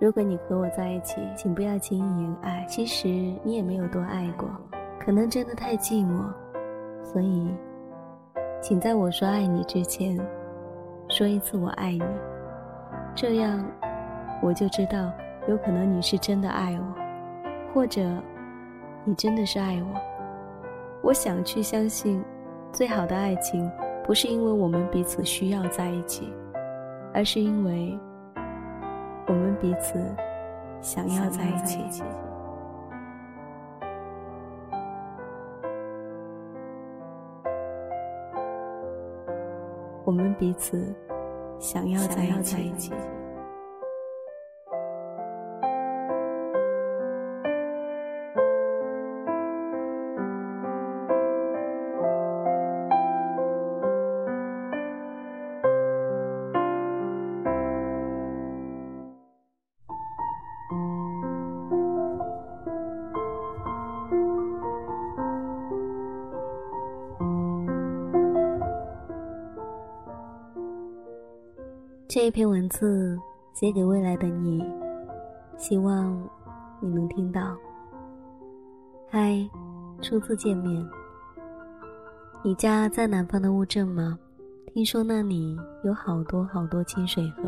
如果你和我在一起，请不要轻易言爱。其实你也没有多爱过，可能真的太寂寞，所以，请在我说爱你之前，说一次我爱你，这样，我就知道有可能你是真的爱我，或者，你真的是爱我。我想去相信，最好的爱情不是因为我们彼此需要在一起，而是因为。我们彼此想要在一起。我们彼此想要在一起。这一篇文字写给未来的你，希望你能听到。嗨，初次见面。你家在南方的乌镇吗？听说那里有好多好多清水河。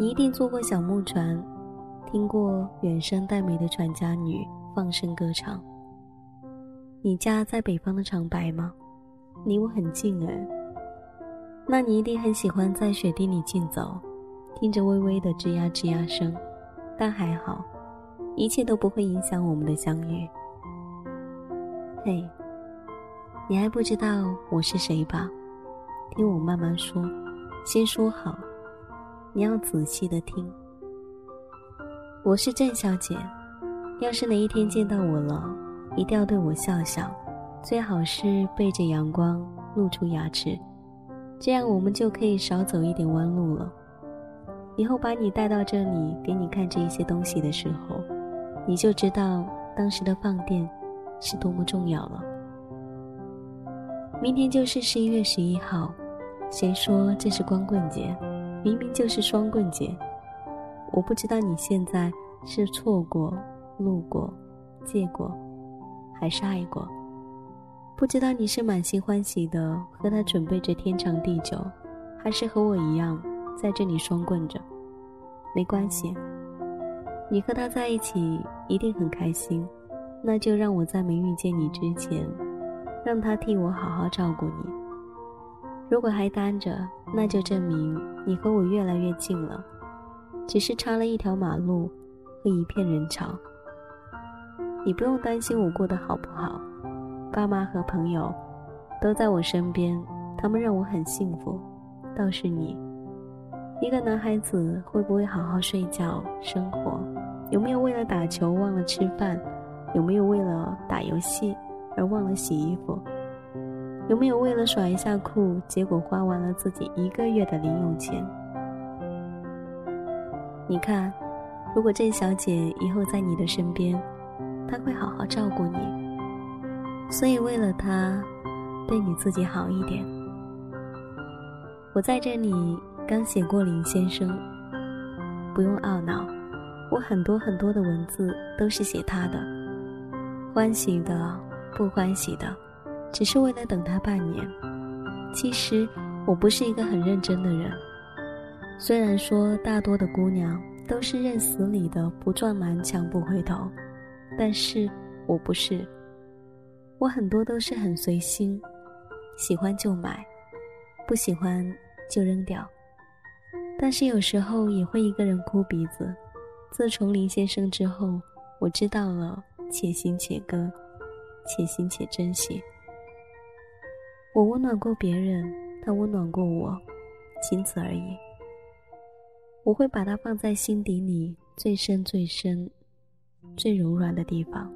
你一定坐过小木船，听过远山带美的船家女放声歌唱。你家在北方的长白吗？离我很近哎。那你一定很喜欢在雪地里竞走，听着微微的吱呀吱呀声，但还好，一切都不会影响我们的相遇。嘿，你还不知道我是谁吧？听我慢慢说，先说好，你要仔细的听。我是郑小姐，要是哪一天见到我了，一定要对我笑笑，最好是背着阳光，露出牙齿。这样我们就可以少走一点弯路了。以后把你带到这里，给你看这一些东西的时候，你就知道当时的放电是多么重要了。明天就是十一月十一号，谁说这是光棍节？明明就是双棍节。我不知道你现在是错过、路过、借过，还是爱过。不知道你是满心欢喜的和他准备着天长地久，还是和我一样在这里双棍着？没关系，你和他在一起一定很开心，那就让我在没遇见你之前，让他替我好好照顾你。如果还单着，那就证明你和我越来越近了，只是差了一条马路和一片人潮。你不用担心我过得好不好。爸妈和朋友都在我身边，他们让我很幸福。倒是你，一个男孩子会不会好好睡觉、生活？有没有为了打球忘了吃饭？有没有为了打游戏而忘了洗衣服？有没有为了耍一下酷，结果花完了自己一个月的零用钱？你看，如果郑小姐以后在你的身边，她会好好照顾你。所以，为了他，对你自己好一点。我在这里刚写过林先生，不用懊恼，我很多很多的文字都是写他的，欢喜的，不欢喜的，只是为了等他半年。其实我不是一个很认真的人，虽然说大多的姑娘都是认死理的，不撞南墙不回头，但是我不是。我很多都是很随心，喜欢就买，不喜欢就扔掉。但是有时候也会一个人哭鼻子。自从林先生之后，我知道了且行且歌，且行且珍惜。我温暖过别人，他温暖过我，仅此而已。我会把它放在心底里最深、最深、最柔软的地方。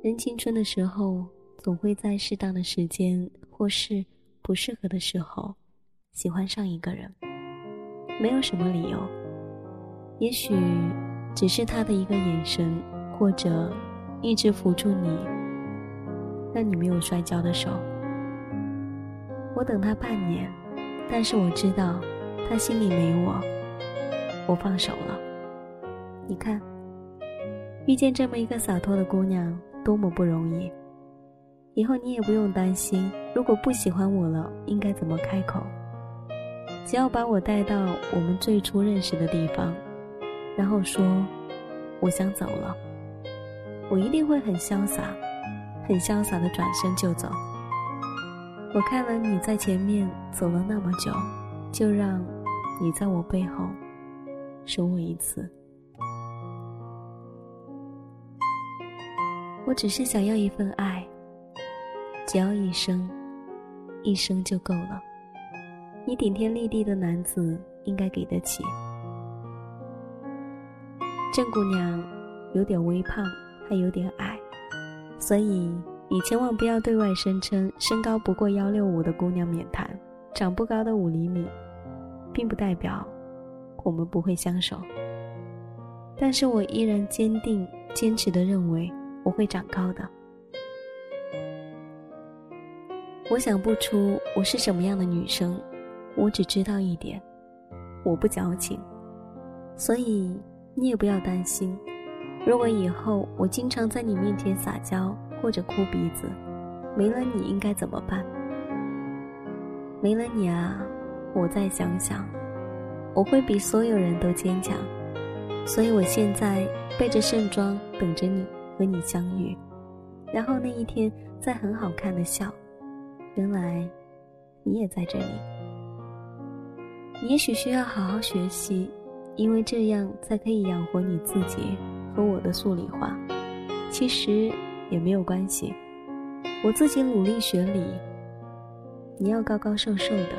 人青春的时候，总会在适当的时间或是不适合的时候，喜欢上一个人。没有什么理由，也许只是他的一个眼神，或者一直扶住你，让你没有摔跤的手。我等他半年，但是我知道他心里没我。我放手了。你看，遇见这么一个洒脱的姑娘，多么不容易。以后你也不用担心，如果不喜欢我了，应该怎么开口。只要把我带到我们最初认识的地方，然后说我想走了，我一定会很潇洒，很潇洒的转身就走。我看了你在前面走了那么久，就让你在我背后守我一次。我只是想要一份爱，只要一生，一生就够了。你顶天立地的男子应该给得起。郑姑娘有点微胖，还有点矮，所以你千万不要对外声称身高不过幺六五的姑娘免谈，长不高的五厘米，并不代表我们不会相守。但是我依然坚定、坚持的认为我会长高的。我想不出我是什么样的女生。我只知道一点，我不矫情，所以你也不要担心。如果以后我经常在你面前撒娇或者哭鼻子，没了你应该怎么办？没了你啊，我再想想，我会比所有人都坚强。所以我现在背着盛装等着你和你相遇，然后那一天再很好看的笑，原来你也在这里。你也许需要好好学习，因为这样才可以养活你自己和我的数理化。其实也没有关系，我自己努力学理。你要高高瘦瘦的，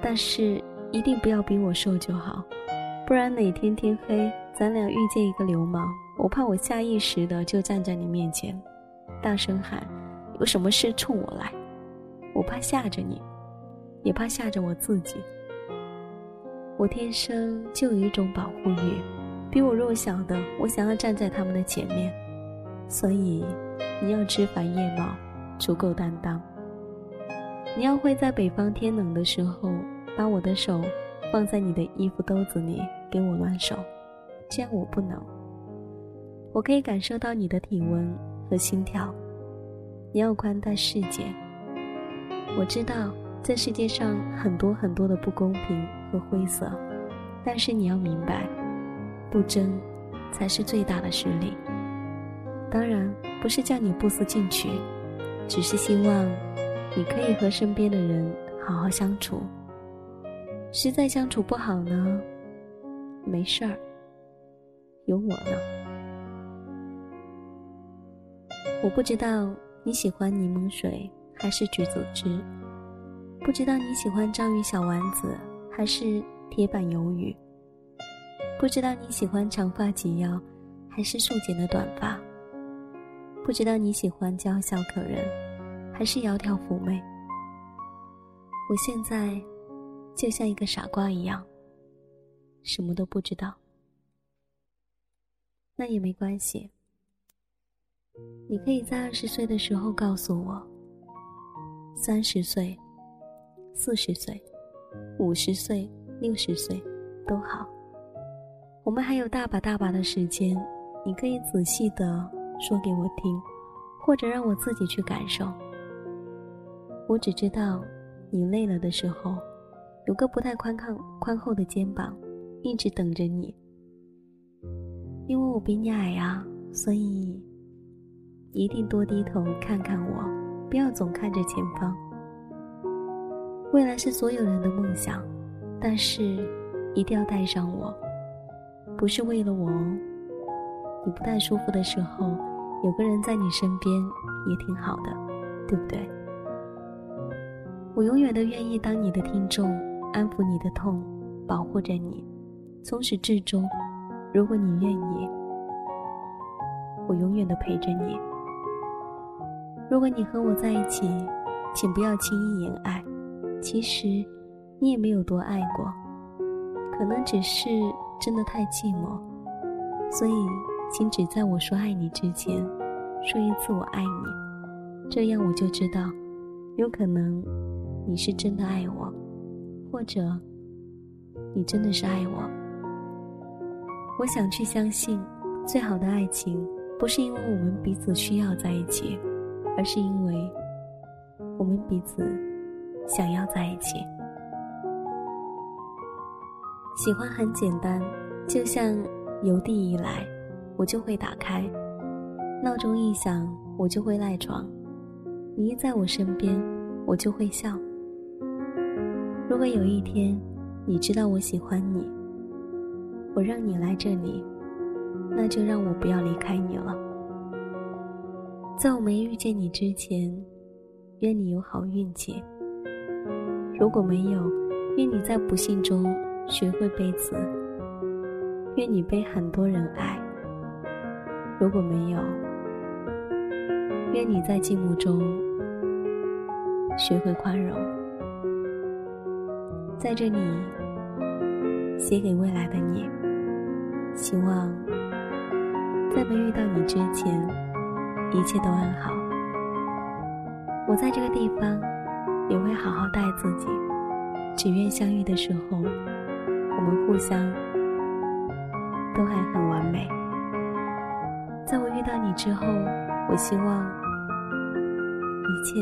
但是一定不要比我瘦就好，不然哪天天黑，咱俩遇见一个流氓，我怕我下意识的就站在你面前，大声喊：“有什么事冲我来！”我怕吓着你，也怕吓着我自己。我天生就有一种保护欲，比我弱小的，我想要站在他们的前面。所以，你要枝繁叶茂，足够担当。你要会在北方天冷的时候，把我的手放在你的衣服兜子里给我暖手，这样我不能。我可以感受到你的体温和心跳。你要宽待世界。我知道。这世界上很多很多的不公平和灰色，但是你要明白，不争才是最大的实力。当然不是叫你不思进取，只是希望你可以和身边的人好好相处。实在相处不好呢，没事儿，有我呢。我不知道你喜欢柠檬水还是橘子汁。不知道你喜欢章鱼小丸子还是铁板鱿鱼？不知道你喜欢长发及腰还是束剪的短发？不知道你喜欢娇小可人还是窈窕妩媚？我现在就像一个傻瓜一样，什么都不知道。那也没关系，你可以在二十岁的时候告诉我，三十岁。四十岁、五十岁、六十岁，都好。我们还有大把大把的时间，你可以仔细的说给我听，或者让我自己去感受。我只知道，你累了的时候，有个不太宽抗宽厚的肩膀，一直等着你。因为我比你矮啊，所以一定多低头看看我，不要总看着前方。未来是所有人的梦想，但是一定要带上我，不是为了我哦。你不太舒服的时候，有个人在你身边也挺好的，对不对？我永远都愿意当你的听众，安抚你的痛，保护着你，从始至终。如果你愿意，我永远都陪着你。如果你和我在一起，请不要轻易言爱。其实，你也没有多爱过，可能只是真的太寂寞，所以，请只在我说爱你之前，说一次我爱你，这样我就知道，有可能你是真的爱我，或者你真的是爱我。我想去相信，最好的爱情不是因为我们彼此需要在一起，而是因为我们彼此想要在一起。喜欢很简单，就像邮递一来，我就会打开；闹钟一响，我就会赖床。你一在我身边，我就会笑。如果有一天，你知道我喜欢你，我让你来这里，那就让我不要离开你了。在我没遇见你之前，愿你有好运气。如果没有，愿你在不幸中。学会背词，愿你被很多人爱。如果没有，愿你在寂寞中学会宽容。在这里，写给未来的你，希望在没遇到你之前，一切都安好。我在这个地方也会好好待自己，只愿相遇的时候。我们互相都还很完美。在我遇到你之后，我希望一切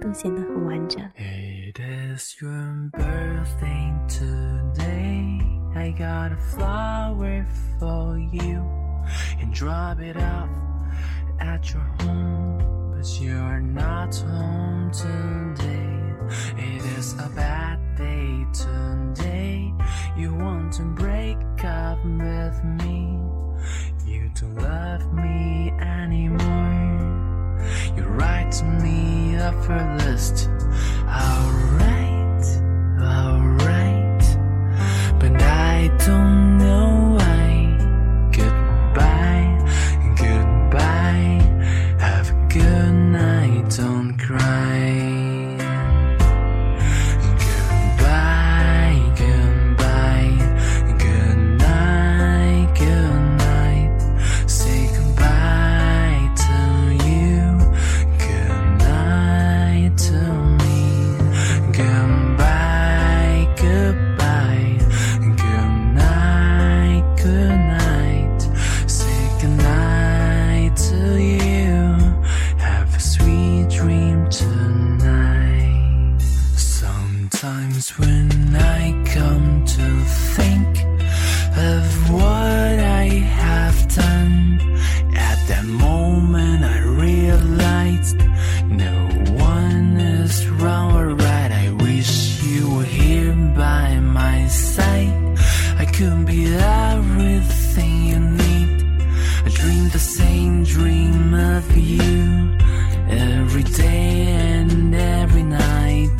都显得很完整。It is your birthday today. I got a flower for you and drop it off at your home, but you're not home today. It is a bad day today. You want to break up with me. You don't love me anymore. You write me off a list. same dream of you every day and every night.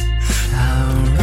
Our